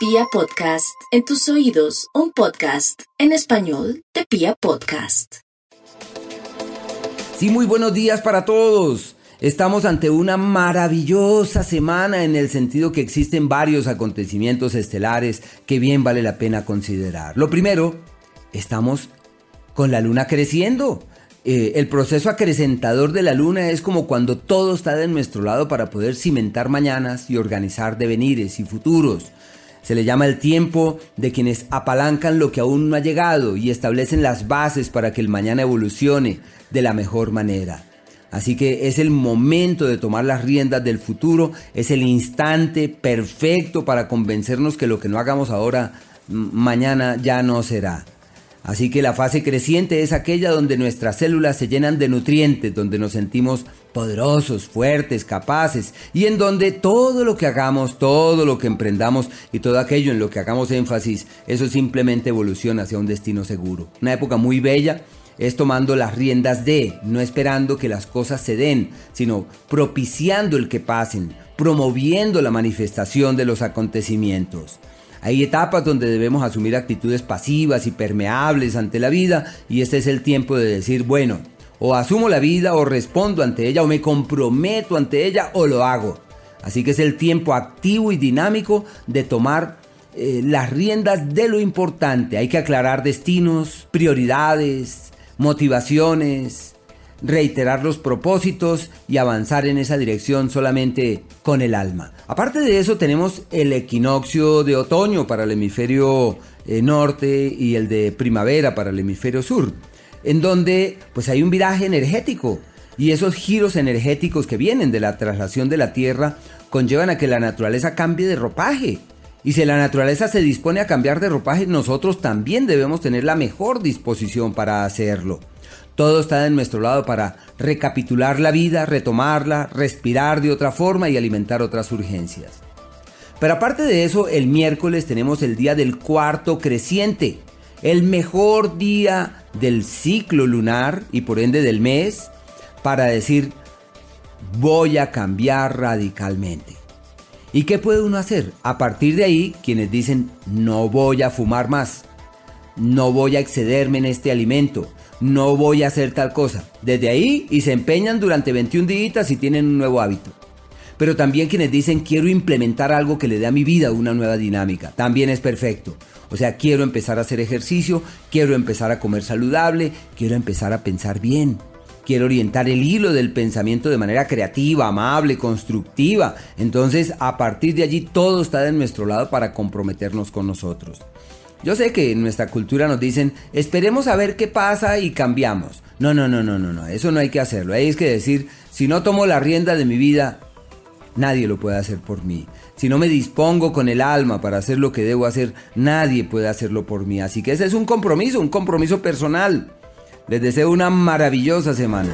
Pia Podcast, en tus oídos, un podcast en español de Pia Podcast. Sí, muy buenos días para todos. Estamos ante una maravillosa semana en el sentido que existen varios acontecimientos estelares que bien vale la pena considerar. Lo primero, estamos con la luna creciendo. Eh, el proceso acrecentador de la luna es como cuando todo está de nuestro lado para poder cimentar mañanas y organizar devenires y futuros. Se le llama el tiempo de quienes apalancan lo que aún no ha llegado y establecen las bases para que el mañana evolucione de la mejor manera. Así que es el momento de tomar las riendas del futuro, es el instante perfecto para convencernos que lo que no hagamos ahora, mañana ya no será. Así que la fase creciente es aquella donde nuestras células se llenan de nutrientes, donde nos sentimos poderosos, fuertes, capaces y en donde todo lo que hagamos, todo lo que emprendamos y todo aquello en lo que hagamos énfasis, eso simplemente evoluciona hacia un destino seguro. Una época muy bella es tomando las riendas de, no esperando que las cosas se den, sino propiciando el que pasen, promoviendo la manifestación de los acontecimientos. Hay etapas donde debemos asumir actitudes pasivas y permeables ante la vida y este es el tiempo de decir, bueno, o asumo la vida o respondo ante ella o me comprometo ante ella o lo hago. Así que es el tiempo activo y dinámico de tomar eh, las riendas de lo importante. Hay que aclarar destinos, prioridades, motivaciones, reiterar los propósitos y avanzar en esa dirección solamente con el alma. Aparte de eso tenemos el equinoccio de otoño para el hemisferio eh, norte y el de primavera para el hemisferio sur, en donde pues hay un viraje energético y esos giros energéticos que vienen de la traslación de la Tierra conllevan a que la naturaleza cambie de ropaje. Y si la naturaleza se dispone a cambiar de ropaje, nosotros también debemos tener la mejor disposición para hacerlo. Todo está de nuestro lado para recapitular la vida, retomarla, respirar de otra forma y alimentar otras urgencias. Pero aparte de eso, el miércoles tenemos el día del cuarto creciente, el mejor día del ciclo lunar y por ende del mes para decir voy a cambiar radicalmente. ¿Y qué puede uno hacer? A partir de ahí, quienes dicen no voy a fumar más, no voy a excederme en este alimento, no voy a hacer tal cosa. Desde ahí y se empeñan durante 21 días y tienen un nuevo hábito. Pero también quienes dicen quiero implementar algo que le dé a mi vida una nueva dinámica, también es perfecto. O sea, quiero empezar a hacer ejercicio, quiero empezar a comer saludable, quiero empezar a pensar bien. Quiero orientar el hilo del pensamiento de manera creativa, amable, constructiva. Entonces, a partir de allí, todo está de nuestro lado para comprometernos con nosotros. Yo sé que en nuestra cultura nos dicen, esperemos a ver qué pasa y cambiamos. No, no, no, no, no, no, eso no hay que hacerlo. Hay que decir, si no tomo la rienda de mi vida, nadie lo puede hacer por mí. Si no me dispongo con el alma para hacer lo que debo hacer, nadie puede hacerlo por mí. Así que ese es un compromiso, un compromiso personal. Les deseo una maravillosa semana.